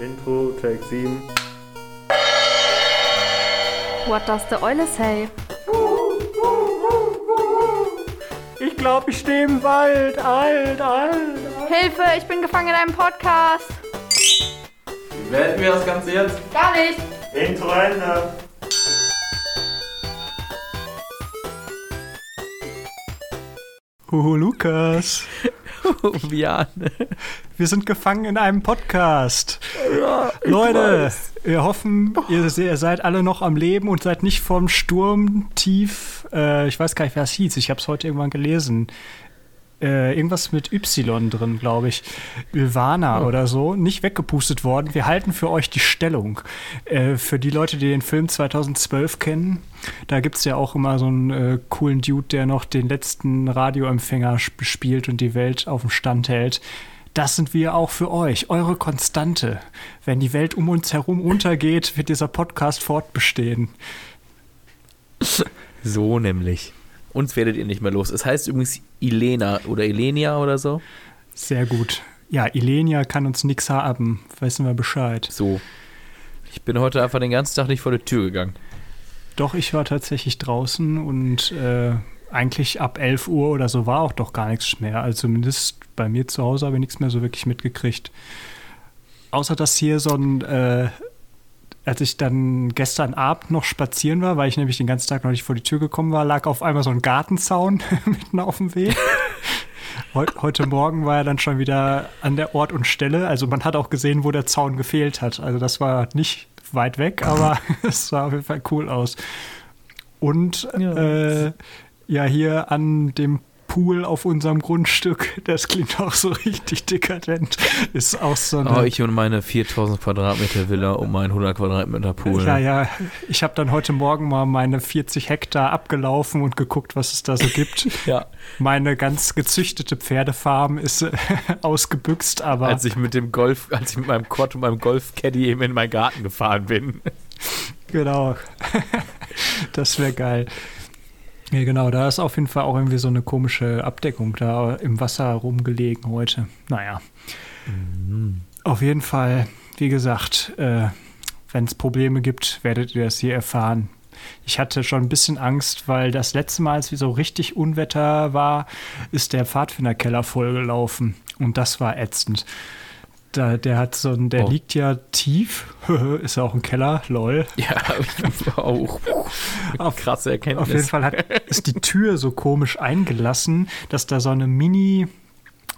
Intro, Take 7. What does the Eule say? Ich glaube, ich stehe im Wald. Alt, alt, alt. Hilfe, ich bin gefangen in einem Podcast. Wie beenden wir das Ganze jetzt? Gar nicht. Intro Ende. Oh, Lukas. Jan. Wir sind gefangen in einem Podcast. Leute, wir hoffen, ihr, ihr seid alle noch am Leben und seid nicht vom Sturm tief. Äh, ich weiß gar nicht, wer es hieß. Ich habe es heute irgendwann gelesen. Äh, irgendwas mit Y drin, glaube ich. Ylvana oder so. Nicht weggepustet worden. Wir halten für euch die Stellung. Äh, für die Leute, die den Film 2012 kennen, da gibt es ja auch immer so einen äh, coolen Dude, der noch den letzten Radioempfänger sp- spielt und die Welt auf dem Stand hält. Das sind wir auch für euch, eure Konstante. Wenn die Welt um uns herum untergeht, wird dieser Podcast fortbestehen. So nämlich. Uns werdet ihr nicht mehr los. Es heißt übrigens Ilena oder Ilenia oder so. Sehr gut. Ja, Ilenia kann uns nix haben. Wissen wir Bescheid. So. Ich bin heute einfach den ganzen Tag nicht vor die Tür gegangen. Doch, ich war tatsächlich draußen und äh, eigentlich ab 11 Uhr oder so war auch doch gar nichts mehr. Also zumindest bei mir zu Hause habe ich nichts mehr so wirklich mitgekriegt. Außer dass hier so ein, äh, als ich dann gestern Abend noch spazieren war, weil ich nämlich den ganzen Tag noch nicht vor die Tür gekommen war, lag auf einmal so ein Gartenzaun mitten auf dem Weg. Heu heute Morgen war er dann schon wieder an der Ort und Stelle. Also man hat auch gesehen, wo der Zaun gefehlt hat. Also das war nicht weit weg, aber es sah auf jeden Fall cool aus. Und Ja. äh, ja, hier an dem Pool auf unserem Grundstück, das klingt auch so richtig dekadent, ist auch so eine... Oh, ich und meine 4000 Quadratmeter Villa um meinen 100 Quadratmeter Pool. Ja, ja, ich habe dann heute Morgen mal meine 40 Hektar abgelaufen und geguckt, was es da so gibt. Ja, Meine ganz gezüchtete Pferdefarm ist ausgebüxt, aber als ich mit dem Golf, als ich mit meinem Quad und meinem Golf-Caddy eben in meinen Garten gefahren bin. genau. das wäre geil. Ja, genau, da ist auf jeden Fall auch irgendwie so eine komische Abdeckung da im Wasser rumgelegen heute. Naja. Auf jeden Fall, wie gesagt, äh, wenn es Probleme gibt, werdet ihr das hier erfahren. Ich hatte schon ein bisschen Angst, weil das letzte Mal, als wir so richtig Unwetter war, ist der Pfadfinderkeller vollgelaufen. Und das war ätzend. Da, der hat so ein, der Oh. liegt ja tief, ist ja auch ein Keller, lol. Ja, auch. Auf- Krasse Erkenntnis. Auf jeden Fall hat, ist die Tür so komisch eingelassen, dass da so eine Mini-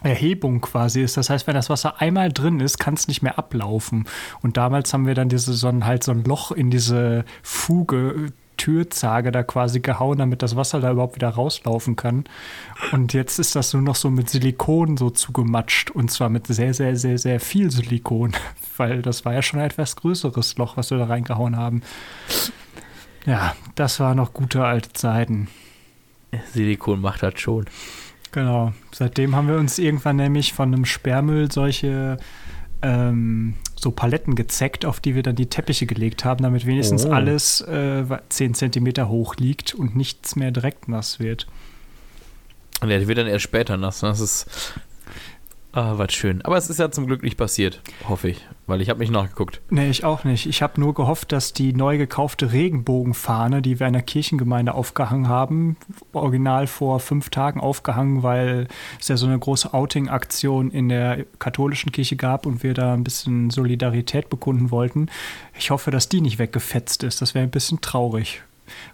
Erhebung quasi ist. Das heißt, wenn das Wasser einmal drin ist, kann es nicht mehr ablaufen. Und damals haben wir dann diese so ein, halt so ein Loch in diese Fuge, Türzage da quasi gehauen, damit das Wasser da überhaupt wieder rauslaufen kann. Und jetzt ist das nur noch so mit Silikon so zugematscht. Und zwar mit sehr, sehr, sehr, sehr viel Silikon. Weil das war ja schon ein etwas größeres Loch, was wir da reingehauen haben. Ja, das waren noch gute alte Zeiten. Silikon macht das schon. Genau. Seitdem haben wir uns irgendwann nämlich von einem Sperrmüll solche ähm, so Paletten gezeckt, auf die wir dann die Teppiche gelegt haben, damit wenigstens Oh. alles äh, 10 Zentimeter hoch liegt und nichts mehr direkt nass wird. Und der wird dann erst später nass. Das ist. Ah, was schön. Aber es ist ja zum Glück nicht passiert, hoffe ich. Weil ich habe nicht nachgeguckt. Nee, ich auch nicht. Ich habe nur gehofft, dass die neu gekaufte Regenbogenfahne, die wir in der Kirchengemeinde aufgehangen haben, original vor fünf Tagen aufgehangen, weil es ja so eine große Outing-Aktion in der katholischen Kirche gab und wir da ein bisschen Solidarität bekunden wollten. Ich hoffe, dass die nicht weggefetzt ist. Das wäre ein bisschen traurig.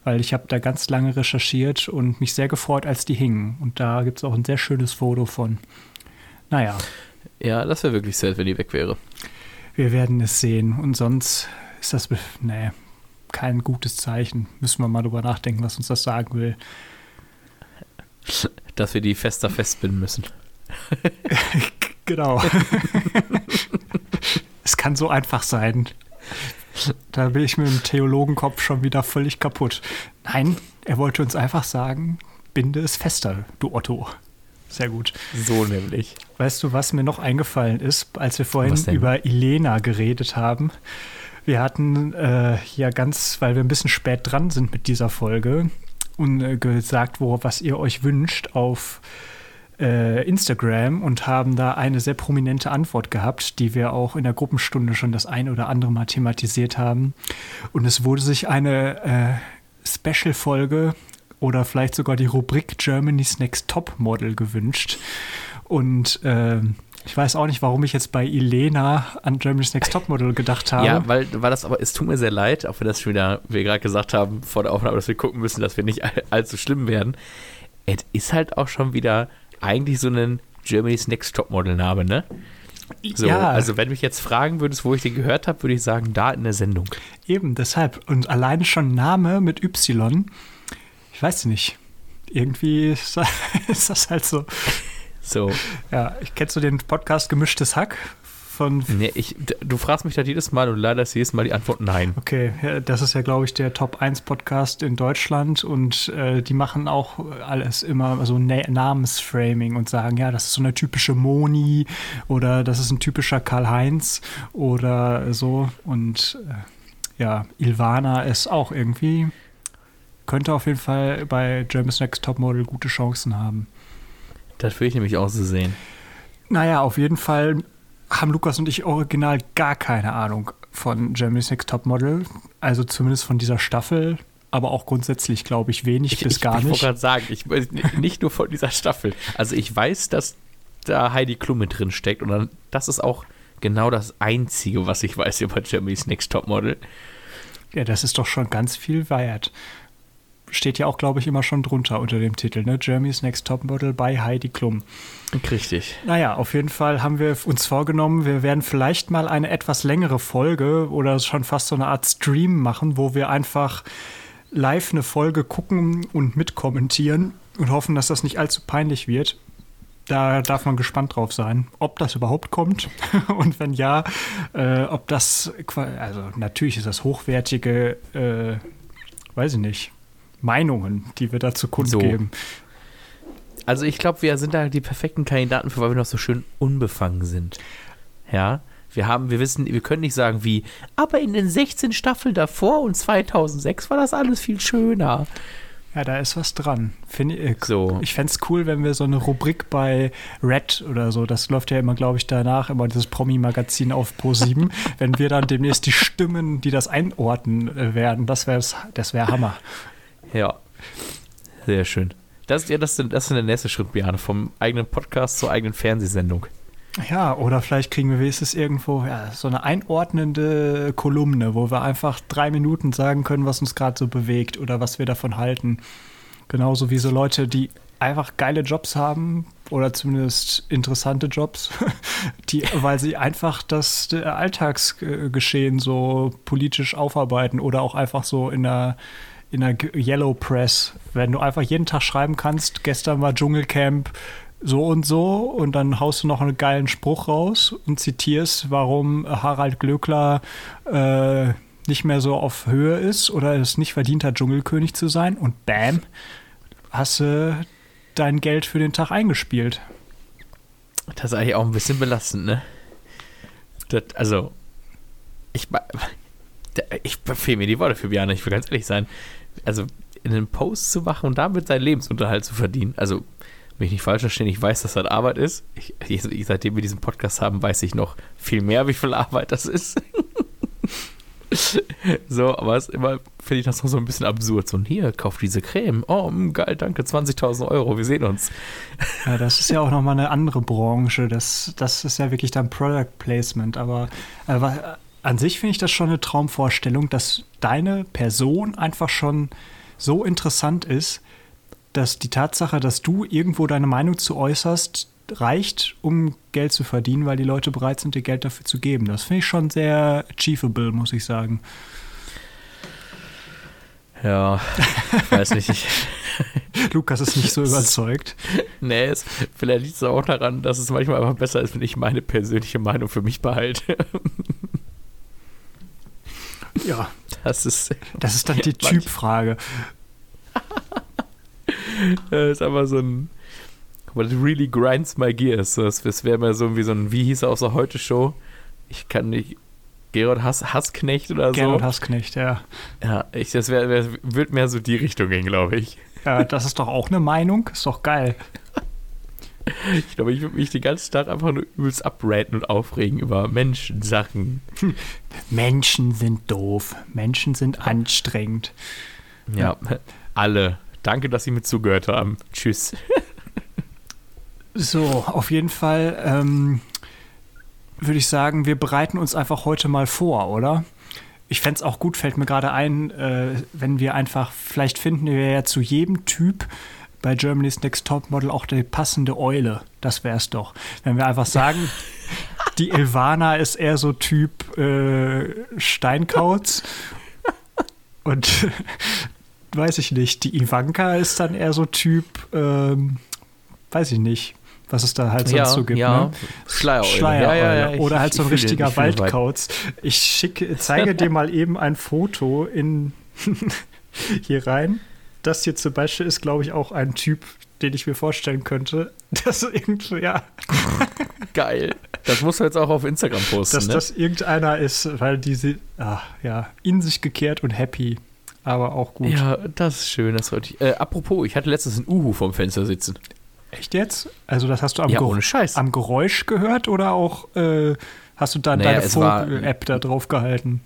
Weil ich habe da ganz lange recherchiert und mich sehr gefreut, als die hingen. Und da gibt es auch ein sehr schönes Foto von. Naja. Ja, das wäre wirklich sad, wenn die weg wäre. Wir werden es sehen. Und sonst ist das, nee, kein gutes Zeichen. Müssen wir mal drüber nachdenken, was uns das sagen will. Dass wir die fester festbinden müssen. Genau. es kann so einfach sein. Da bin ich mit dem Theologenkopf schon wieder völlig kaputt. Nein, er wollte uns einfach sagen, binde es fester, du Otto. Sehr gut. So nämlich. Weißt du, was mir noch eingefallen ist, als wir vorhin über Ilena geredet haben? Wir hatten äh, ja ganz, weil wir ein bisschen spät dran sind mit dieser Folge und äh, gesagt, wo, was ihr euch wünscht auf äh, Instagram und haben da eine sehr prominente Antwort gehabt, die wir auch in der Gruppenstunde schon das ein oder andere Mal thematisiert haben. Und es wurde sich eine äh, Special-Folge oder vielleicht sogar die Rubrik Germany's Next Top Model gewünscht. Und äh, ich weiß auch nicht, warum ich jetzt bei Elena an Germany's Next Top Model gedacht habe. Ja, weil, weil das aber, es tut mir sehr leid, auch wenn das schon wieder, wir gerade gesagt haben vor der Aufnahme, dass wir gucken müssen, dass wir nicht all, allzu schlimm werden. Es ist halt auch schon wieder eigentlich so ein Germany's Next Top Model Name, ne? So, Ja. also wenn du mich jetzt fragen würdest, wo ich den gehört habe, würde ich sagen, da in der Sendung. Eben, deshalb. Und alleine schon Name mit Y, weiß nicht. Irgendwie ist das, ist das halt so. So, Ja, ich kennst du den Podcast Gemischtes Hack von. nee, ich, du fragst mich das jedes Mal und leider ist jedes Mal die Antwort nein. Okay, das ist ja, glaube ich, der Top 1 Podcast in Deutschland und äh, die machen auch alles immer so Na Namensframing und sagen, ja, das ist so eine typische Moni oder das ist ein typischer Karl-Heinz oder so. Und äh, ja, Ilvana ist auch irgendwie, könnte auf jeden Fall bei Germany's Next Topmodel gute Chancen haben. Das will ich nämlich auch so sehen. Naja, auf jeden Fall haben Lukas und ich original gar keine Ahnung von Germany's Next Topmodel. Also zumindest von dieser Staffel, aber auch grundsätzlich, glaube ich, wenig bis ich, gar ich wollte nicht. gerade sagen, ich, nicht- nur von dieser Staffel. Also ich weiß, dass da Heidi Klum mit drin steckt und dann, das ist auch genau das Einzige, was ich weiß über Germany's Next Topmodel. Ja, das ist doch schon ganz viel wert. Steht ja auch, glaube ich, immer schon drunter unter dem Titel, ne? Germany's Next Topmodel bei Heidi Klum. Richtig. Naja, auf jeden Fall haben wir uns vorgenommen, wir werden vielleicht mal eine etwas längere Folge oder schon fast so eine Art Stream machen, wo wir einfach live eine Folge gucken und mitkommentieren und hoffen, dass das nicht allzu peinlich wird. Da darf man gespannt drauf sein, ob das überhaupt kommt und wenn ja, äh, ob das, also natürlich ist das hochwertige, äh, weiß ich nicht, Meinungen, die wir dazu kundgeben. Also ich glaube, wir sind da die perfekten Kandidaten für, weil wir noch so schön unbefangen sind. Ja, wir haben, wir wissen, wir können nicht sagen wie, aber in den 16 Staffeln davor und 2006 war das alles viel schöner. Ja, da ist was dran. Find, ich So. ich fände es cool, wenn wir so eine Rubrik bei Red oder so, das läuft ja immer, glaube ich, danach, immer dieses Promi-Magazin auf Pro7, wenn wir dann demnächst die Stimmen, die das einordnen äh, werden, das wäre das wär Hammer. Ja, sehr schön. Das, ja, das, ist- das ist der nächste Schritt, Biane, vom eigenen Podcast zur eigenen Fernsehsendung. Ja, oder vielleicht kriegen wir wenigstens irgendwo ja, so eine einordnende Kolumne, wo wir einfach drei Minuten sagen können, was uns gerade so bewegt oder was wir davon halten. Genauso wie so Leute, die einfach geile Jobs haben oder zumindest interessante Jobs, die, weil sie einfach das äh, Alltagsgeschehen so politisch aufarbeiten oder auch einfach so in der in der Yellow Press, wenn du einfach jeden Tag schreiben kannst, gestern war Dschungelcamp so und so und dann haust du noch einen geilen Spruch raus und zitierst, warum Harald Glöckler äh, nicht mehr so auf Höhe ist oder es nicht verdient hat, Dschungelkönig zu sein und bam, hast du dein Geld für den Tag eingespielt. Das ist eigentlich auch ein bisschen belastend, ne? Das, also, ich, ich fehle mir die Worte für Biane, ich will ganz ehrlich sein. Also, in einen Post zu machen und damit seinen Lebensunterhalt zu verdienen, also, mich nicht falsch verstehen, ich weiß, dass das Arbeit ist. Ich, ich, seitdem wir diesen Podcast haben, weiß ich noch viel mehr, wie viel Arbeit das ist. so, aber es immer, finde ich das noch so ein bisschen absurd. So, hier, kauf diese Creme. Oh, mh, geil, danke, 20.000 Euro, wir sehen uns. Ja, das ist ja auch nochmal eine andere Branche. Das, das ist ja wirklich dann Product Placement. Aber, aber an sich finde ich das schon eine Traumvorstellung, dass deine Person einfach schon so interessant ist, dass die Tatsache, dass du irgendwo deine Meinung zu äußerst, reicht, um Geld zu verdienen, weil die Leute bereit sind, dir Geld dafür zu geben. Das finde ich schon sehr achievable, muss ich sagen. Ja, ich weiß nicht. Ich, Lukas ist nicht so überzeugt. nee, es, vielleicht liegt es auch daran, dass es manchmal einfach besser ist, wenn ich meine persönliche Meinung für mich behalte. Ja, Das ist, das ist dann die Typfrage. das ist aber so ein. What really grinds my gears. Das, das wäre mal so wie so ein, wie hieß er aus der Heute-Show? Ich kann nicht. Gerard Hass, Hassknecht oder so. Gerhard Hassknecht, ja. Ja, ich, das wär, wär, wird mehr so die Richtung gehen, glaube ich. Ja, das ist doch auch eine Meinung. Ist doch geil. Ich glaube, ich würde mich den ganzen Tag einfach nur übelst abraten und aufregen über Menschen, Sachen. Menschen sind doof. Menschen sind anstrengend. Ja, alle. Danke, dass Sie mir zugehört haben. Tschüss. So, auf jeden Fall ähm, würde ich sagen, wir bereiten uns einfach heute mal vor, oder? Ich fände es auch gut, fällt mir gerade ein, äh, wenn wir einfach, vielleicht finden wir ja zu jedem Typ bei Germany's Next Top Model auch die passende Eule. Das wäre es doch. Wenn wir einfach sagen, die Ilvana ist eher so Typ äh, Steinkauz und weiß ich nicht, die Ivanka ist dann eher so Typ, ähm, weiß ich nicht, was es da halt sonst ja, so gibt. ja. Ne? Schleiereule. Schleiereule. Ja, ja, Oder halt so ein richtiger den. Waldkauz. Ich schicke, zeige dir mal eben ein Foto in hier rein. Das hier zum Beispiel ist, glaube ich, auch ein Typ, den ich mir vorstellen könnte, dass irgendwie, ja, Geil. Das musst du jetzt auch auf Instagram posten, dass ne? das irgendeiner ist, weil diese, ah, ja, in sich gekehrt und happy, aber auch gut. Ja, das ist schön. Das freut mich. Äh, apropos, ich hatte letztens ein Uhu vorm Fenster sitzen. Echt jetzt? Also das hast du am, Ja, Ger- ohne Scheiß. am Geräusch gehört oder auch äh, hast du da Naja, deine Vogel-App da drauf gehalten?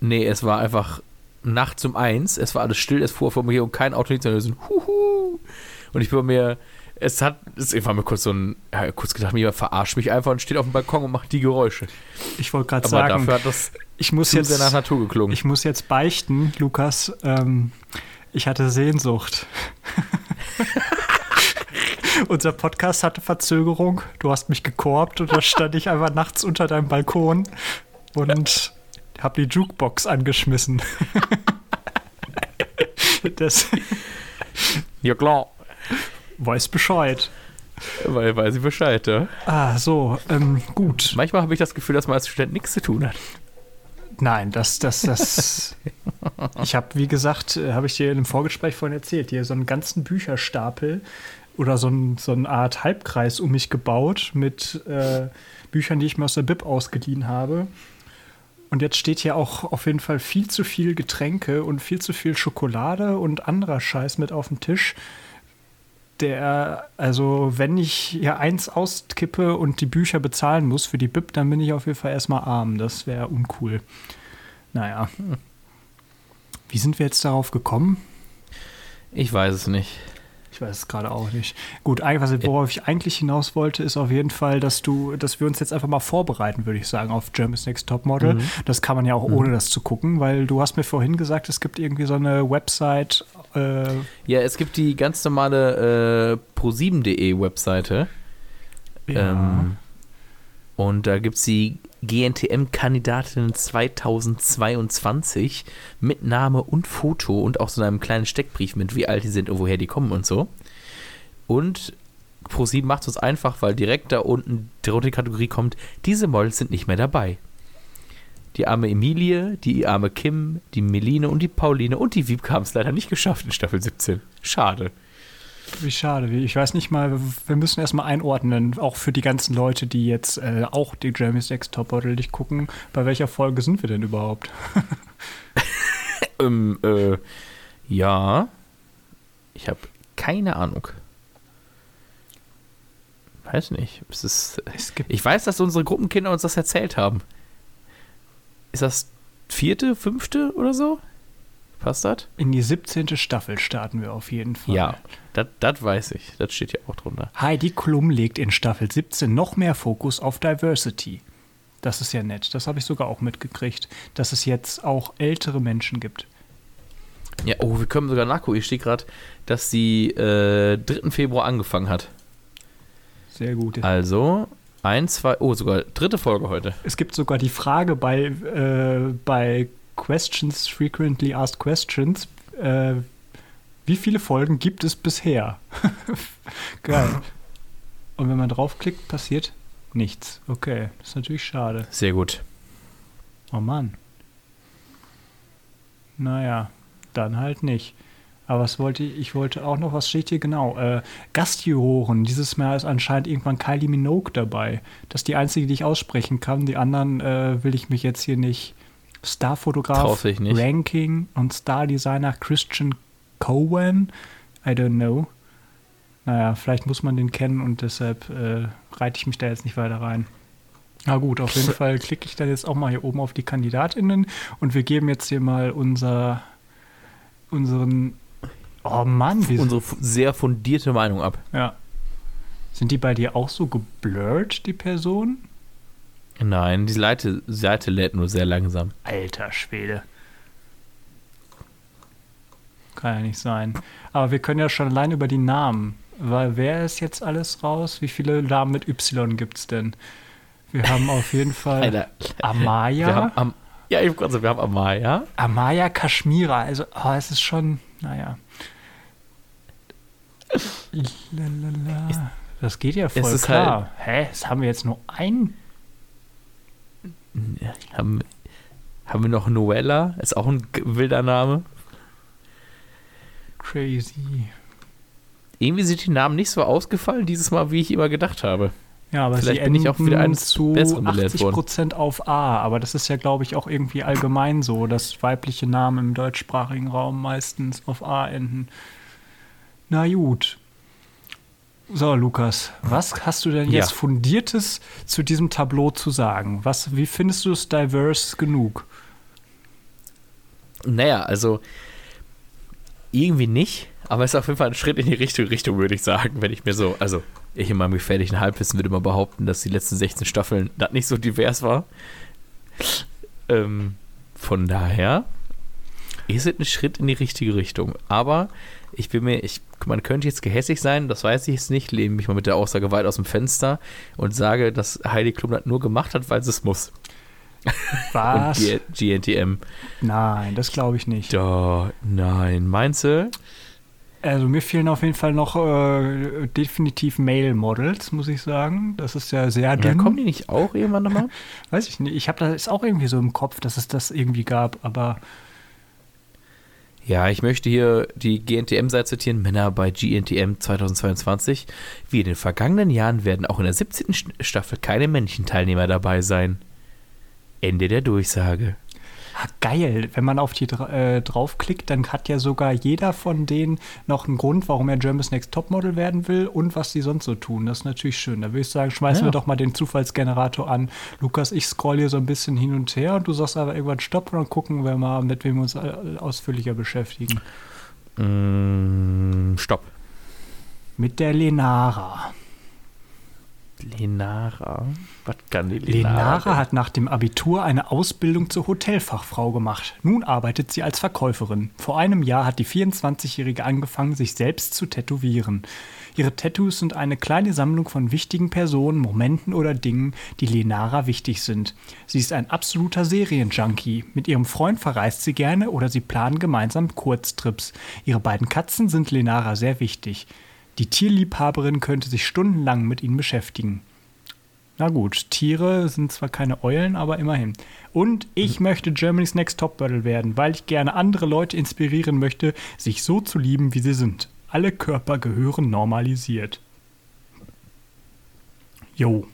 Nee, es war einfach nachts um eins. Es war alles still, es fuhr vor mir und kein Auto liegt, sondern so ein Huhu. Und ich bin mir, es hat, es war mir kurz so ein, ja, kurz gedacht, mir verarscht mich einfach und steht auf dem Balkon und macht die Geräusche. Ich wollte gerade sagen, dafür hat das ich muss jetzt sehr nach Natur geklungen. Ich muss jetzt beichten, Lukas. Ähm, ich hatte Sehnsucht. Unser Podcast hatte Verzögerung. Du hast mich gekorbt und da stand ich einfach nachts unter deinem Balkon und habe die Jukebox angeschmissen. das ja klar, weiß Bescheid. weil weiß ich Bescheid, ja. Ah, so, ähm, gut. Manchmal habe ich das Gefühl, dass man als Student nichts zu tun hat. Nein, das, das, das. ich habe, wie gesagt, äh, habe ich dir in einem Vorgespräch vorhin erzählt, hier so einen ganzen Bücherstapel oder so, ein, so eine Art Halbkreis um mich gebaut mit äh, Büchern, die ich mir aus der Bib ausgeliehen habe. Und jetzt steht hier auch auf jeden Fall viel zu viel Getränke und viel zu viel Schokolade und anderer Scheiß mit auf dem Tisch. Der, also, wenn ich hier eins auskippe und die Bücher bezahlen muss für die Bib, dann bin ich auf jeden Fall erstmal arm. Das wäre uncool. Naja. Wie sind wir jetzt darauf gekommen? Ich weiß es nicht. Ich weiß es gerade auch nicht. Gut, eigentlich, was- worauf ich eigentlich hinaus wollte, ist auf jeden Fall, dass du, dass wir uns jetzt einfach mal vorbereiten, würde ich sagen, auf Germany's Next Top Model. Das kann man ja auch ohne das zu gucken, weil du hast mir vorhin gesagt, es gibt irgendwie so eine Website. Äh, Ja, es gibt die ganz normale äh, pro7.de Webseite. ja. Ähm, und da gibt es die GNTM-Kandidatinnen 2022 mit Name und Foto und auch so einem kleinen Steckbrief mit, wie alt die sind und woher die kommen und so. Und Pro7 macht es einfach, weil direkt da unten die rote Kategorie kommt, diese Models sind nicht mehr dabei. Die arme Emilie, die arme Kim, die Meline und die Pauline und die Wiebke haben es leider nicht geschafft in Staffel 17. Schade. Wie schade. Ich weiß nicht mal, wir müssen erstmal einordnen, auch für die ganzen Leute, die jetzt äh, auch die Jeremy's Next Top Model nicht gucken, bei welcher Folge sind wir denn überhaupt? Ähm, äh, ja. Ich habe keine Ahnung. Weiß nicht. Es ist, Es ich weiß, dass unsere Gruppenkinder uns das erzählt haben. Ist das vierte, fünfte oder so? Passt das? in die 17. Staffel starten wir auf jeden Fall. Ja, das weiß ich. Das steht ja auch drunter. Heidi Klum legt in Staffel 17 noch mehr Fokus auf Diversity. Das ist ja nett. Das habe ich sogar auch mitgekriegt, dass es jetzt auch ältere Menschen gibt. Ja, oh, wir können sogar nachgucken. Ich stehe gerade, dass sie äh, 3. Februar angefangen hat. Sehr gut. Also, ein, zwei, oh, sogar dritte Folge heute. Es gibt sogar die Frage bei, äh, bei Questions, Frequently Asked Questions, äh, wie viele Folgen gibt es bisher? Geil. Und wenn man draufklickt, passiert nichts. Okay, das ist natürlich schade. Sehr gut. Oh Mann. Naja, dann halt nicht. Aber was wollte ich? Ich wollte auch noch, was steht hier genau? Äh, Gastjuroren. Dieses Mal ist anscheinend irgendwann Kylie Minogue dabei. Das ist die einzige, die ich aussprechen kann. Die anderen äh, will ich mich jetzt hier nicht. Starfotograf. Ranking und Stardesigner Christian Cowan. I don't know. Naja, vielleicht muss man den kennen und deshalb äh, reite ich mich da jetzt nicht weiter rein. Na gut, auf jeden Fall klicke ich dann jetzt auch mal hier oben auf die KandidatInnen und wir geben jetzt hier mal unser, unseren, oh Mann, wie Unsere sehr fundierte Meinung ab. ja. Sind die bei dir auch so geblurrt, die Personen? Nein, die Seite, Seite lädt nur sehr langsam. Alter Schwede. Kann ja nicht sein. Aber wir können ja schon allein über die Namen. Weil wer ist jetzt alles raus? Wie viele Namen mit Y gibt's denn? Wir haben auf jeden Fall Alter, Amaya. wir haben am, ja, ich kurz, wir haben Amaya. Amaya Kashmira. Also, oh, es ist schon, naja. Lalala. Das geht ja voll Es ist klar. Hä? Das haben wir jetzt nur ein. Haben, haben wir noch Noella? Ist auch ein wilder Name. Crazy. Irgendwie sind die Namen nicht so ausgefallen dieses Mal, wie ich immer gedacht habe. Ja, aber Vielleicht sie bin ich auch wieder eines zu Besseren belehrt 80 worden. Prozent auf A. Aber das ist ja, glaube ich, auch irgendwie allgemein so, dass weibliche Namen im deutschsprachigen Raum meistens auf A enden. Na gut. So, Lukas, was hast du denn Ja. jetzt Fundiertes zu diesem Tableau zu sagen? Was, wie findest du es diverse genug? Naja, also irgendwie nicht, aber es ist auf jeden Fall ein Schritt in die richtige Richtung, würde ich sagen, wenn ich mir so, also ich in meinem gefährlichen Halbwissen würde mal behaupten, dass die letzten 16 Staffeln das nicht so divers war. Ähm, von daher ist es ein Schritt in die richtige Richtung. Aber ich bin mir, ich, man könnte jetzt gehässig sein, das weiß ich jetzt nicht, lehne mich mal mit der Aussage weit aus dem Fenster und sage, dass Heidi Klum das nur gemacht hat, weil sie es muss. Was? Und GNTM. Nein, das glaube ich nicht. Da, nein, meinst du? Also mir fehlen auf jeden Fall noch äh, definitiv Male-Models, muss ich sagen. Das ist ja sehr Ja, dünn. kommen die nicht auch irgendwann nochmal? Weiß ich nicht. Ich habe das auch irgendwie so im Kopf, dass es das irgendwie gab, aber Ja, ich möchte hier die GNTM-Seite zitieren, Männer bei GNTM 2022. Wie in den vergangenen Jahren werden auch in der 17. Sch- Staffel keine männlichen Teilnehmer dabei sein. Ende der Durchsage. Geil. Wenn man auf die äh, draufklickt, dann hat ja sogar jeder von denen noch einen Grund, warum er Germany's Next Topmodel werden will und was die sonst so tun. Das ist natürlich schön. Da würde ich sagen, schmeißen Ja. wir doch mal den Zufallsgenerator an. Lukas, ich scroll hier so ein bisschen hin und her und du sagst aber irgendwann Stopp und dann gucken wir mal, mit wem wir uns äh, ausführlicher beschäftigen. Mm, stopp. Mit der Lenara. Lenara. Was kann die Lenara? Lenara hat nach dem Abitur eine Ausbildung zur Hotelfachfrau gemacht. Nun arbeitet sie als Verkäuferin. Vor einem Jahr hat die 24-Jährige angefangen, sich selbst zu tätowieren. Ihre Tattoos sind eine kleine Sammlung von wichtigen Personen, Momenten oder Dingen, die Lenara wichtig sind. Sie ist ein absoluter Serienjunkie. Mit ihrem Freund verreist sie gerne oder sie planen gemeinsam Kurztrips. Ihre beiden Katzen sind Lenara sehr wichtig. Die Tierliebhaberin könnte sich stundenlang mit ihnen beschäftigen. Na gut, Tiere sind zwar keine Eulen, aber immerhin. Und ich möchte Germany's Next Topmodel werden, weil ich gerne andere Leute inspirieren möchte, sich so zu lieben, wie sie sind. Alle Körper gehören normalisiert. Jo,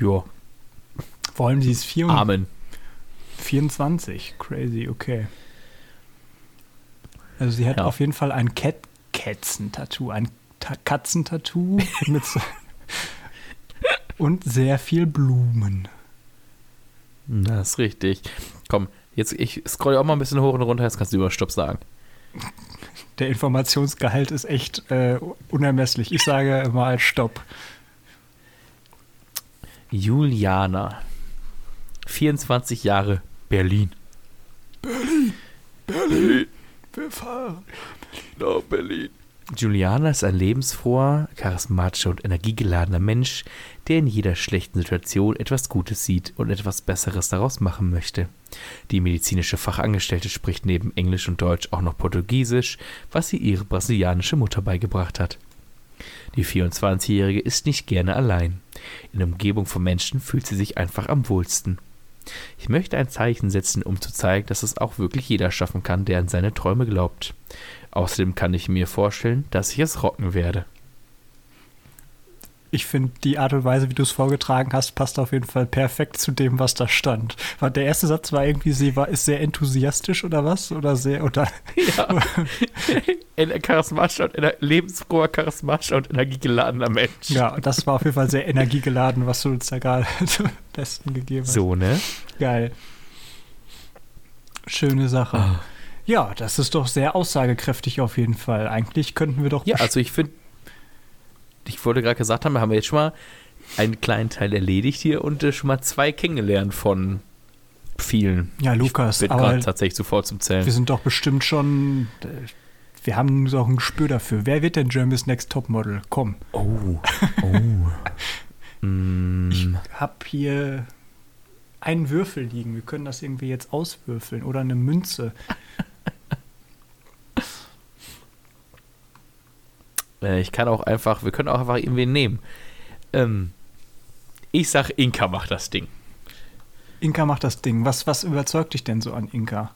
Jo, vor allem sie ist 4 Amen. 24. Crazy, okay. Also sie hat Ja. auf jeden Fall ein Cat Katzentattoo, ein Ta Katzentattoo mit so und sehr viel Blumen. Das ist richtig. Komm, jetzt ich scroll auch mal ein bisschen hoch und runter, jetzt kannst du über Stopp sagen. Der Informationsgehalt ist echt äh, unermesslich. Ich sage mal Stopp. Juliana. 24 Jahre, Berlin. Berlin. Wir fahren. Nach Berlin. Juliana ist ein lebensfroher, charismatischer und energiegeladener Mensch, der in jeder schlechten Situation etwas Gutes sieht und etwas Besseres daraus machen möchte. Die medizinische Fachangestellte spricht neben Englisch und Deutsch auch noch Portugiesisch, was sie ihre brasilianische Mutter beigebracht hat. Die 24-Jährige ist nicht gerne allein. In der Umgebung von Menschen fühlt sie sich einfach am wohlsten. Ich möchte ein Zeichen setzen, um zu zeigen, dass es auch wirklich jeder schaffen kann, der an seine Träume glaubt. Außerdem kann ich mir vorstellen, dass ich es rocken werde. ich finde, die Art und Weise, wie du es vorgetragen hast, passt auf jeden Fall perfekt zu dem, was da stand. Der erste Satz war irgendwie, sie war, ist sehr enthusiastisch oder was? Oder sehr, oder? Ja. Charismatischer und lebensfroher, charismatischer und energiegeladener Mensch. Ja, das war auf jeden Fall sehr energiegeladen, was du uns da gerade zum Besten gegeben hast. So, ne? Geil. Schöne Sache. Ah. Ja, das ist doch sehr aussagekräftig auf jeden Fall. Eigentlich könnten wir doch. Ja, also ich finde, ich wollte gerade gesagt haben, wir haben jetzt schon mal einen kleinen Teil erledigt hier und äh, schon mal zwei kennengelernt von vielen. ja, Lukas, Ich bin aber tatsächlich sofort zum wir Zählen. sind doch bestimmt schon. äh, Wir haben so auch ein Gespür dafür. Wer wird denn Germany's Next Topmodel? Komm. Oh, oh. mm, Ich hab hier einen Würfel liegen. Wir können das irgendwie jetzt auswürfeln oder eine Münze. Ich kann auch einfach, wir können auch einfach irgendwen nehmen. Ähm, ich sag, Inka macht das Ding. Inka macht das Ding. Was, was überzeugt dich denn so an Inka?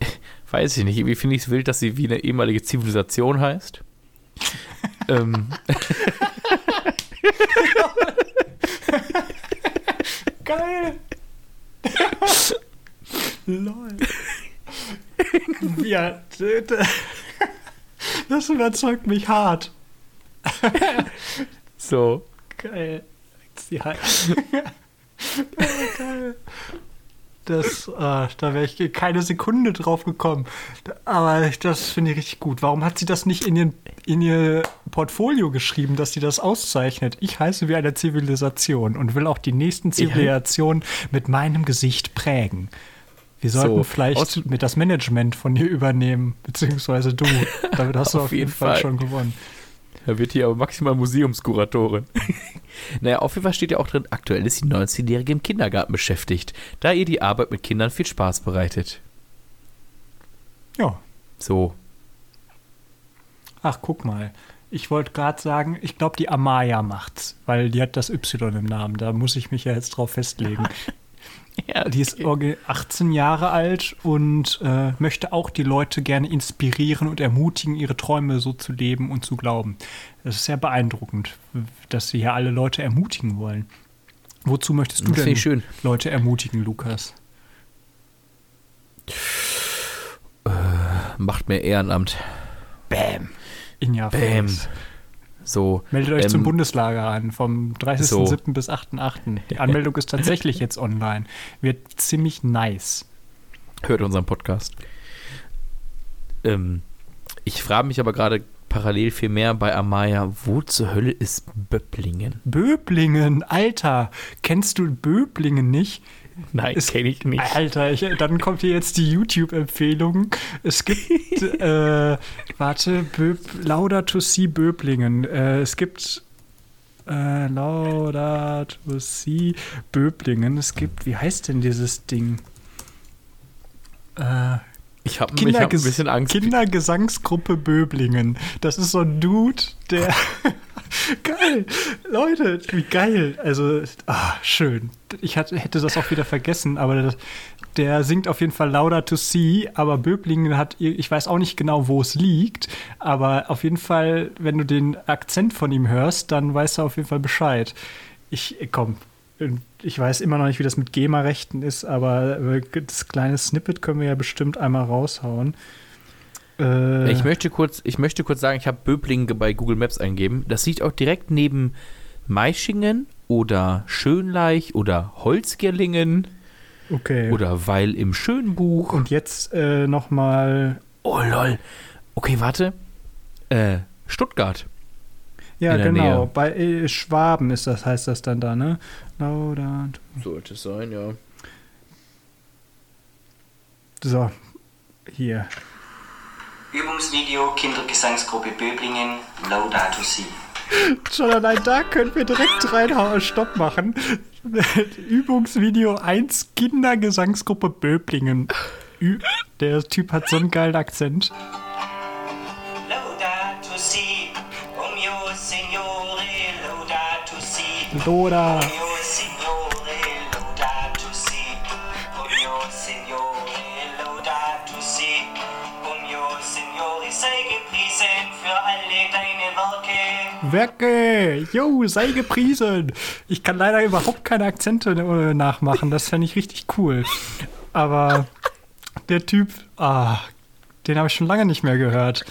Weiß ich nicht. Irgendwie finde ich es wild, dass sie wie eine ehemalige Zivilisation heißt. ähm, Geil! Lol. ja, d- das überzeugt mich hart. so. Geil. Sie. Geil. Das, äh, da wäre ich keine Sekunde drauf gekommen. Aber das finde ich richtig gut. Warum hat sie das nicht in, ihren, in ihr Portfolio geschrieben, dass sie das auszeichnet? Ich heiße wie eine Zivilisation und will auch die nächsten Zivilisationen mit meinem Gesicht prägen. Wir sollten So, vielleicht mit das Management von ihr übernehmen, beziehungsweise du. Damit hast du Auf jeden Fall Fall. schon gewonnen. Da wird hier aber maximal Museumskuratorin. naja, auf jeden Fall steht ja auch drin, aktuell ist die 19-Jährige im Kindergarten beschäftigt, da ihr die Arbeit mit Kindern viel Spaß bereitet. Ja, So. Ach, guck mal. Ich wollte gerade sagen, ich glaube, die Amaya macht's, weil die hat das Y im Namen. Da muss ich mich ja jetzt drauf festlegen. Ja, Die ist orgi- 18 Jahre alt und äh, möchte auch die Leute gerne inspirieren und ermutigen, ihre Träume so zu leben und zu glauben. Das ist sehr beeindruckend, dass sie hier alle Leute ermutigen wollen. Wozu möchtest du denn schön. Leute ermutigen, Lukas? Macht mehr Ehrenamt. Bam. In your Bam. face. So. Meldet euch ähm, zum Bundeslager an, vom 30.07. so. bis 8.08. Die Anmeldung ist tatsächlich jetzt online. Wird ziemlich nice. Hört unseren Podcast. Ähm, ich frage mich aber gerade parallel viel mehr bei Amaya, wo zur Hölle ist Böpplingen? Böblingen, Alter, kennst du Böblingen nicht? Nein, kenne ich nicht. Alter, ich, dann kommt hier jetzt die YouTube-Empfehlung. Es gibt, äh, warte, Böb, Laudato Si Böblingen. Äh, es gibt äh, Laudato Si Böblingen. Es gibt, wie heißt denn dieses Ding? Äh, Ich habe hab ein bisschen Angst. Kindergesangsgruppe Böblingen. Das ist so ein Dude, der. geil! Leute, wie geil! Also, ah, schön. Ich hatte, hätte das auch wieder vergessen, aber das, der singt auf jeden Fall Lauder to See, aber Böblingen hat, ich weiß auch nicht genau, wo es liegt, aber auf jeden Fall, wenn du den Akzent von ihm hörst, dann weißt du auf jeden Fall Bescheid. Ich, komm, ich weiß immer noch nicht, wie das mit GEMA-Rechten ist, aber äh, das kleine Snippet können wir ja bestimmt einmal raushauen. Äh, Ich möchte kurz, ich möchte kurz sagen, ich habe Böblingen bei Google Maps eingegeben. Das liegt auch direkt neben Meischingen oder Schönleich oder Holzgerlingen okay. oder Weil im Schönbuch. Und jetzt äh, nochmal. oh lol. Okay, warte. Äh, Stuttgart. Ja, In der genau. Nähe. Bei äh, Schwaben ist das, heißt das dann da, ne? Laudat. Sollte es sein, ja. So, hier. Übungsvideo Kindergesangsgruppe Böblingen, Laudato Si. Schon allein da können wir direkt reinhauen, Stopp machen. Übungsvideo 1 Kindergesangsgruppe Böblingen. Ü Der Typ hat so einen geilen Akzent. Laudato Si, Werke. Werke, yo, sei gepriesen. Ich kann leider überhaupt keine Akzente äh, nachmachen. Das fände ich richtig cool. Aber der Typ, ah, den habe ich schon lange nicht mehr gehört.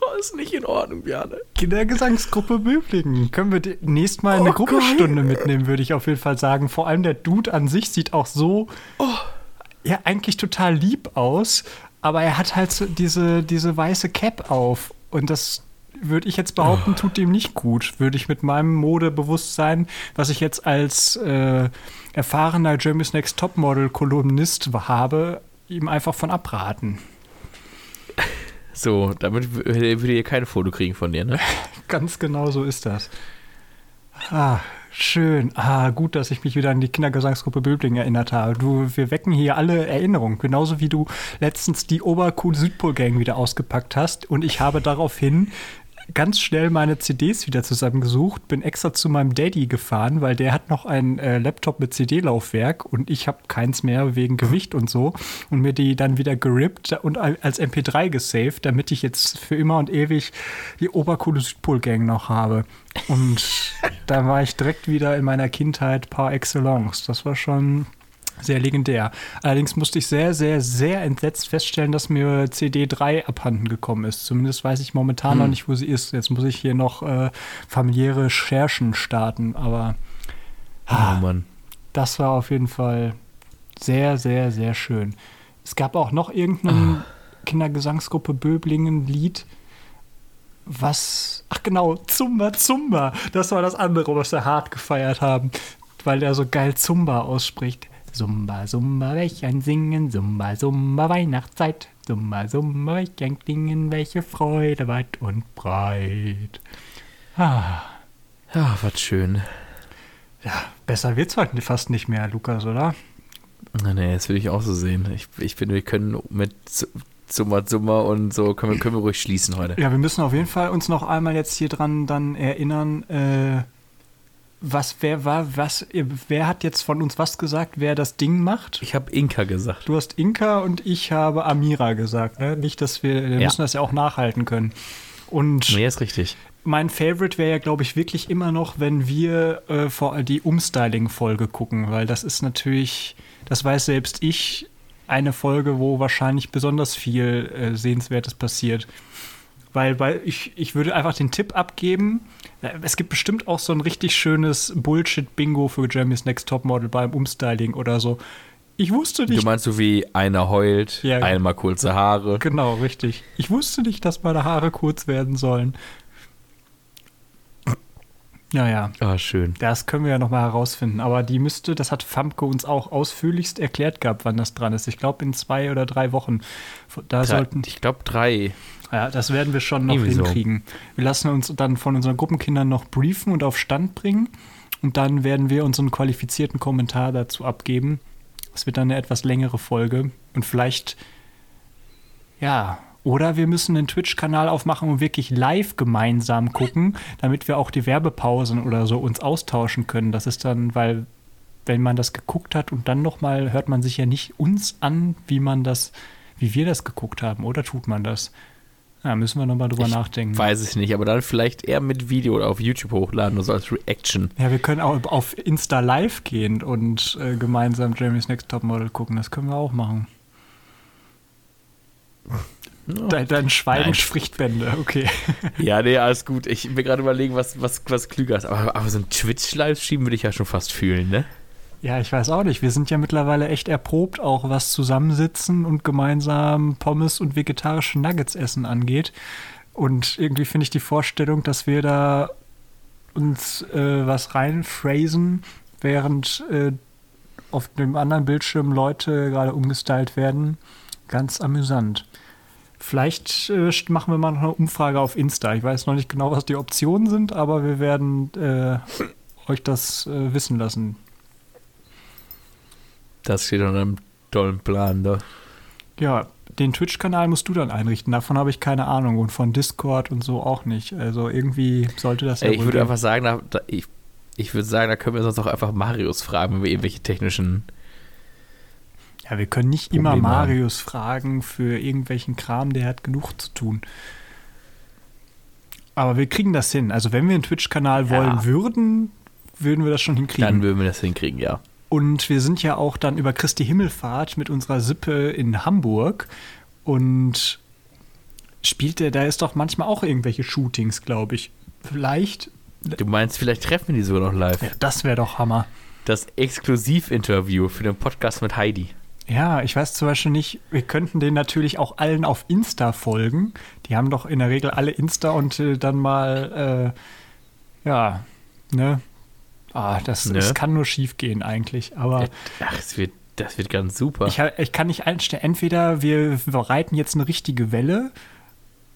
Oh, ist nicht in Ordnung, Bjane. Kindergesangsgruppe Böblingen. Können wir demnächst mal eine Oh, Gruppenstunde mitnehmen, würde ich auf jeden Fall sagen. Vor allem der Dude an sich sieht auch so, ja, eigentlich total lieb aus, aber er hat halt so diese, diese weiße Cap auf. Und das würde ich jetzt behaupten, tut ihm nicht gut. Würde ich mit meinem Modebewusstsein, was ich jetzt als äh, erfahrener Jeremy's Next Topmodel-Kolumnist habe, ihm einfach von abraten. So, damit w- würdet ihr kein Foto kriegen von dir, ne? Ganz genau so ist das. Ah, schön. Ah, gut, dass ich mich wieder an die Kindergesangsgruppe Böbling erinnert habe. Du, wir wecken hier alle Erinnerungen. Genauso wie du letztens die Oberkuh Südpol Gang wieder ausgepackt hast. Und ich habe daraufhin ganz schnell meine CDs wieder zusammengesucht, bin extra zu meinem Daddy gefahren, weil der hat noch einen äh, Laptop mit CD-Laufwerk und ich habe keins mehr wegen Gewicht und so und mir die dann wieder gerippt und al- als MP3 gesaved, damit ich jetzt für immer und ewig die Oberkohle Südpol Gang noch habe. Und da war ich direkt wieder in meiner Kindheit par excellence. Das war schon sehr legendär. Allerdings musste ich sehr, sehr, sehr entsetzt feststellen, dass mir CD3 abhanden gekommen ist. Zumindest weiß ich momentan noch nicht, wo sie ist. Jetzt muss ich hier noch äh, familiäre Recherchen starten. Aber Oh Mann. das war auf jeden Fall sehr, sehr, sehr schön. Es gab auch noch irgendein Kindergesangsgruppe Böblingen-Lied, was, ach genau, Zumba Zumba, das war das andere, was wir hart gefeiert haben, weil der so geil Zumba ausspricht. Zumba, Zumba, welch ein Singen, Zumba, Zumba, Weihnachtszeit, Zumba, Zumba, welch ein Klingen, welche Freude weit und breit. Ah, Ja, was schön. ja, besser wird's heute fast nicht mehr, Lukas, oder? Nee, das will ich auch so sehen. Ich, ich finde, wir können mit Zummer Zummer und so können wir, können wir ruhig schließen heute. Ja, wir müssen auf jeden Fall uns noch einmal jetzt hier dran dann erinnern, äh, was wer war, was, wer hat jetzt von uns was gesagt, wer das Ding macht? Ich habe Inka gesagt. Du hast Inka und ich habe Amira gesagt, ne? Nicht, dass wir, wir Ja. müssen das ja auch nachhalten können. Und Nee, ist richtig. mein Favorite wäre ja, glaube ich, wirklich immer noch, wenn wir äh, vor die Umstyling-Folge gucken, weil das ist natürlich, das weiß selbst ich, eine Folge, wo wahrscheinlich besonders viel äh, Sehenswertes passiert. Weil, weil ich, ich würde einfach den Tipp abgeben, äh, es gibt bestimmt auch so ein richtig schönes Bullshit-Bingo für Jeremy's Next Topmodel beim Umstyling oder so. Ich wusste Du nicht, meinst so wie einer heult, Ja. einmal kurze Haare. Genau, richtig. Ich wusste nicht, dass meine Haare kurz werden sollen. Ja, ja. Ah, schön. Das können wir ja nochmal herausfinden. Aber die müsste, das hat Famke uns auch ausführlichst erklärt gehabt, wann das dran ist. Ich glaube in zwei oder drei Wochen. Da Drei, sollten, ich glaube drei. Ja, das werden wir schon noch Irgendwie so. hinkriegen. Wir lassen uns dann von unseren Gruppenkindern noch briefen und auf Stand bringen. Und dann werden wir unseren qualifizierten Kommentar dazu abgeben. Es wird dann eine etwas längere Folge. Und vielleicht, ja, oder wir müssen einen Twitch-Kanal aufmachen und wirklich live gemeinsam gucken, damit wir auch die Werbepausen oder so uns austauschen können. Das ist dann, weil, wenn man das geguckt hat und dann nochmal hört man sich ja nicht uns an, wie man das, wie wir das geguckt haben, oder tut man das? Ja, müssen wir nochmal drüber Ich nachdenken. Weiß ich nicht, aber dann vielleicht eher mit Video oder auf YouTube hochladen, nur so als Reaction. Ja, wir können auch auf Insta Live gehen und äh, gemeinsam Jeremy's Next Topmodel gucken. Das können wir auch machen. Dein, dein Schweigen Nein. spricht Bände, okay. Ja, nee, alles gut. Ich will gerade überlegen, was, was, was klüger ist. Aber, aber so ein Twitch-Livestream würde ich ja schon fast fühlen, ne? Ja, ich weiß auch nicht. Wir sind ja mittlerweile echt erprobt, auch was Zusammensitzen und gemeinsam Pommes und vegetarische Nuggets essen angeht. Und irgendwie finde ich die Vorstellung, dass wir da uns äh, was reinphrasen, während äh, auf dem anderen Bildschirm Leute gerade umgestylt werden, ganz amüsant. Vielleicht äh, machen wir mal noch eine Umfrage auf Insta. Ich weiß noch nicht genau, was die Optionen sind, aber wir werden äh, euch das äh, wissen lassen. Das steht unter einem tollen Plan da. Ja, den Twitch-Kanal musst du dann einrichten. Davon habe ich keine Ahnung und von Discord und so auch nicht. Also irgendwie sollte das ja Ey, ich würde einfach sagen, da, da, ich, ich würde sagen, da können wir sonst auch einfach Marius fragen, wenn wir irgendwelche technischen Ja, wir können nicht immer Probleme haben. Marius fragen für irgendwelchen Kram, der hat genug zu tun. Aber wir kriegen das hin. Also wenn wir einen Twitch-Kanal Ja. wollen würden, würden wir das schon hinkriegen. Dann würden wir das hinkriegen, ja. Und wir sind ja auch dann über Christi Himmelfahrt mit unserer Sippe in Hamburg. Und spielt der, da ist doch manchmal auch irgendwelche Shootings, glaube ich. Vielleicht, Du meinst, vielleicht treffen wir die sogar noch live. ja, das wäre doch Hammer. Das Exklusivinterview für den Podcast mit Heidi. Ja, ich weiß zum Beispiel nicht, wir könnten den natürlich auch allen auf Insta folgen. Die haben doch in der Regel alle Insta und äh, dann mal, äh, ja, ne? Ah, das, Ne? das kann nur schief gehen eigentlich. Aber Ach, es wird, das wird ganz super. ich, ich kann nicht einstellen, entweder wir, wir reiten jetzt eine richtige Welle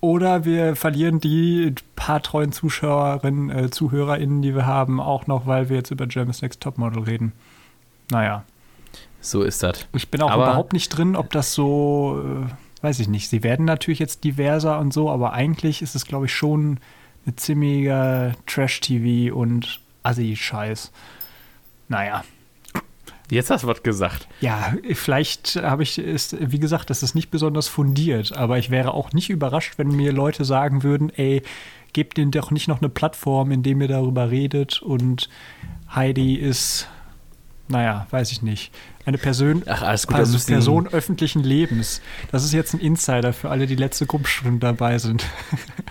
oder wir verlieren die paar treuen Zuschauerinnen, äh, ZuhörerInnen, die wir haben, auch noch, weil wir jetzt über Germany's Next Topmodel reden. Naja. so ist das. Ich bin auch Aber- überhaupt nicht drin, ob das so, äh, weiß ich nicht. Sie werden natürlich jetzt diverser und so, aber eigentlich ist es, glaube ich, schon eine ziemlicher Trash-TV und Assi-Scheiß. Naja. Jetzt hast du was gesagt. Ja, vielleicht habe ich, ist, wie gesagt, das ist nicht besonders fundiert, aber ich wäre auch nicht überrascht, wenn mir Leute sagen würden, ey, gebt denen doch nicht noch eine Plattform, in dem ihr darüber redet und Heidi ist, naja, weiß ich nicht, eine Person, Ach, alles gut. also Person öffentlichen Lebens. Das ist jetzt ein Insider für alle, die letzte Grundstunde dabei sind.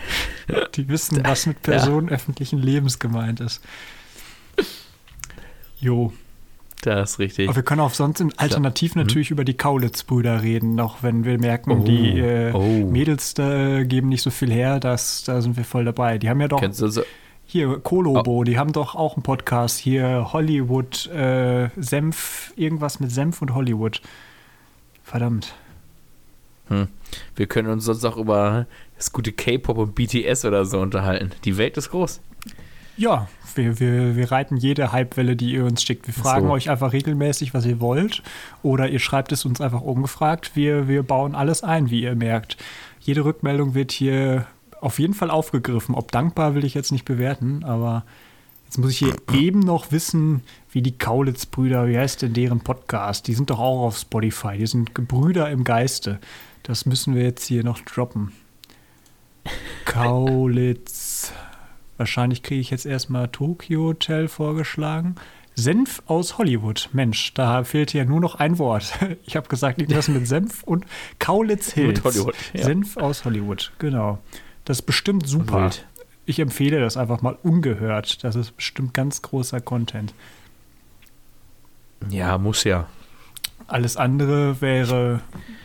die wissen, was mit Person öffentlichen Lebens gemeint ist. Jo. Das ist richtig. Aber wir können auch sonst im alternativ natürlich über die Kaulitz-Brüder reden, auch wenn wir merken, Oh, die äh, oh. Mädels da geben nicht so viel her, das, da sind wir voll dabei. Die haben ja doch Kennst du so, hier Kolobo, die haben doch auch einen Podcast hier, Hollywood, äh, Senf, irgendwas mit Senf und Hollywood. Verdammt. hm. Wir können uns sonst auch über das gute K-Pop und BTS oder so unterhalten. Die Welt ist groß. Ja, wir, wir, wir reiten jede Hypewelle, die ihr uns schickt. Wir fragen So. euch einfach regelmäßig, was ihr wollt. Oder ihr schreibt es uns einfach ungefragt. Wir, wir bauen alles ein, wie ihr merkt. Jede Rückmeldung wird hier auf jeden Fall aufgegriffen. Ob dankbar will ich jetzt nicht bewerten, aber jetzt muss ich hier eben noch wissen, wie die Kaulitz-Brüder, wie heißt denn deren Podcast? Die sind doch auch auf Spotify. Die sind Brüder im Geiste. Das müssen wir jetzt hier noch droppen. Kaulitz. Wahrscheinlich kriege ich jetzt erstmal Tokyo Hotel vorgeschlagen. Senf aus Hollywood. Mensch, da fehlte ja nur noch ein Wort. Ich habe gesagt, irgendwas mit Senf und Kaulitz Hills. Hollywood, ja. Senf aus Hollywood, genau. Das ist bestimmt super. Wild. Ich empfehle das einfach mal ungehört. Das ist bestimmt ganz großer Content. Ja, muss ja. Alles andere wäre,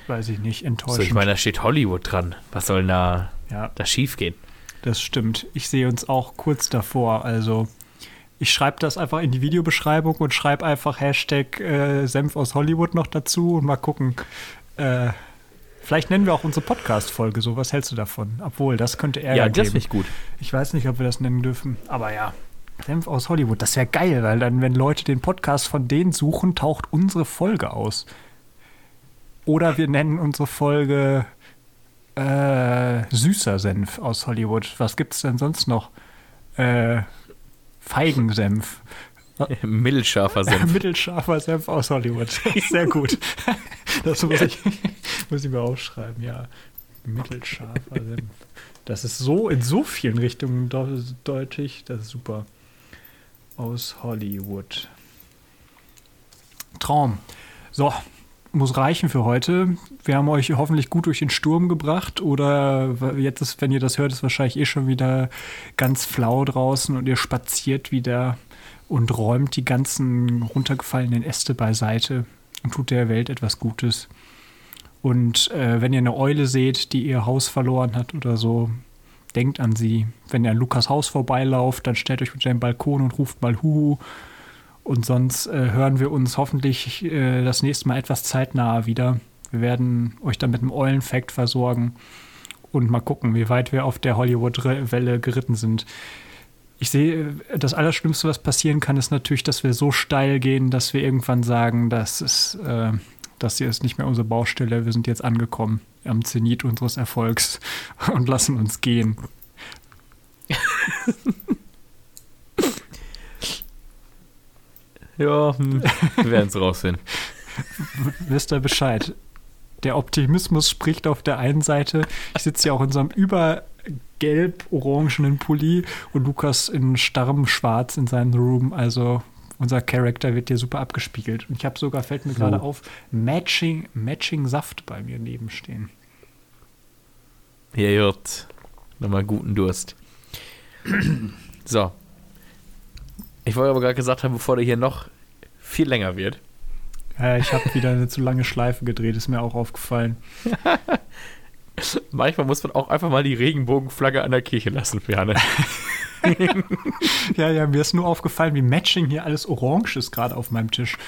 weiß ich nicht, So, enttäuschend. ich meine, da steht Hollywood dran. Was soll da, ja. da schief gehen? Das stimmt. Ich sehe uns auch kurz davor. Also ich schreibe das einfach in die Videobeschreibung und schreibe einfach Hashtag äh, Senf aus Hollywood noch dazu und mal gucken. Äh, vielleicht nennen wir auch unsere Podcast-Folge so. Was hältst du davon? Obwohl, das könnte Ärger ja, das geben. finde ich gut. Ich weiß nicht, ob wir das nennen dürfen. Aber ja. Senf aus Hollywood, das wäre geil, weil dann, wenn Leute den Podcast von denen suchen, taucht unsere Folge aus. Oder wir nennen unsere Folge äh, süßer Senf aus Hollywood. Was gibt's denn sonst noch? Äh, Feigensenf. Mittelscharfer Senf. Mittelscharfer Senf aus Hollywood. Sehr gut. Das muss ich, muss ich mir aufschreiben, ja. Mittelscharfer Senf. Das ist so in so vielen Richtungen deutlich. Das ist super. Aus Hollywood. Traum. So, muss reichen für heute. Wir haben euch hoffentlich gut durch den Sturm gebracht oder jetzt ist, wenn ihr das hört, ist wahrscheinlich eh schon wieder ganz flau draußen und ihr spaziert wieder und räumt die ganzen runtergefallenen Äste beiseite und tut der Welt etwas Gutes. Und äh, wenn ihr eine Eule seht, die ihr Haus verloren hat oder so, denkt an sie. Wenn ihr an Lukas Haus vorbeilauft, dann stellt euch mit seinem Balkon und ruft mal Huhu. Und sonst äh, hören wir uns hoffentlich äh, das nächste Mal etwas zeitnah wieder. Wir werden euch dann mit einem Eulenfact versorgen und mal gucken, wie weit wir auf der Hollywood-Welle geritten sind. Ich sehe, äh, das Allerschlimmste, was passieren kann, ist natürlich, dass wir so steil gehen, dass wir irgendwann sagen, das ist, äh, das hier ist nicht mehr unsere Baustelle, wir sind jetzt angekommen am Zenit unseres Erfolgs und lassen uns gehen. Ja, hm, wir werden es rausfinden. wisst ihr Bescheid. Der Optimismus spricht auf der einen Seite. Ich sitze ja auch in so einem übergelb-orangenen Pulli und Lukas in starrem Schwarz in seinem Room. Also unser Charakter wird hier super abgespiegelt. Und ich habe sogar, fällt mir gerade auf, Matching, Matching Saft bei mir nebenstehen. Hier wird nochmal guten Durst. So. Ich wollte aber gerade gesagt haben, bevor der hier noch viel länger wird. Äh, ich habe wieder eine zu lange Schleife gedreht, ist mir auch aufgefallen. Manchmal muss man auch einfach mal die Regenbogenflagge an der Kirche lassen, Björn. Ja, ja, mir ist nur aufgefallen, wie Matching hier alles orange ist gerade auf meinem Tisch.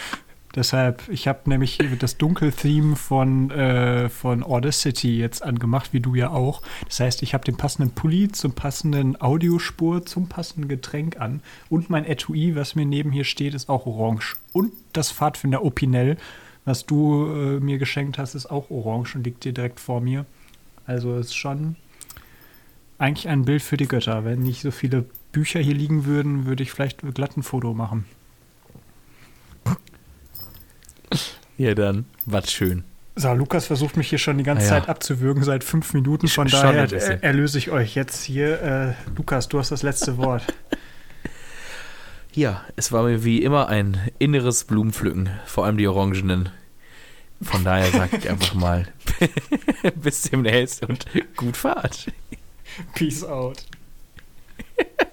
Deshalb, ich habe nämlich das Dunkel-Theme von, äh, von Audacity jetzt angemacht, wie du ja auch. Das heißt, ich habe den passenden Pulli zum passenden Audiospur, zum passenden Getränk an. Und mein Etui, was mir neben hier steht, ist auch orange. Und das Pfadfinder Opinel, was du äh, mir geschenkt hast, ist auch orange und liegt dir direkt vor mir. Also ist schon eigentlich ein Bild für die Götter. Wenn nicht so viele Bücher hier liegen würden, würde ich vielleicht glatt ein Foto machen. Ja, dann, was schön. So, Lukas versucht mich hier schon die ganze Ja. Zeit abzuwürgen seit fünf Minuten. Von Schon daher erlöse ich euch jetzt hier. Äh, Lukas, du hast das letzte Wort. Ja, es war mir wie immer ein inneres Blumenpflücken, vor allem die orangenen. Von daher sage ich einfach mal bis demnächst und gut Fahrt. Peace out.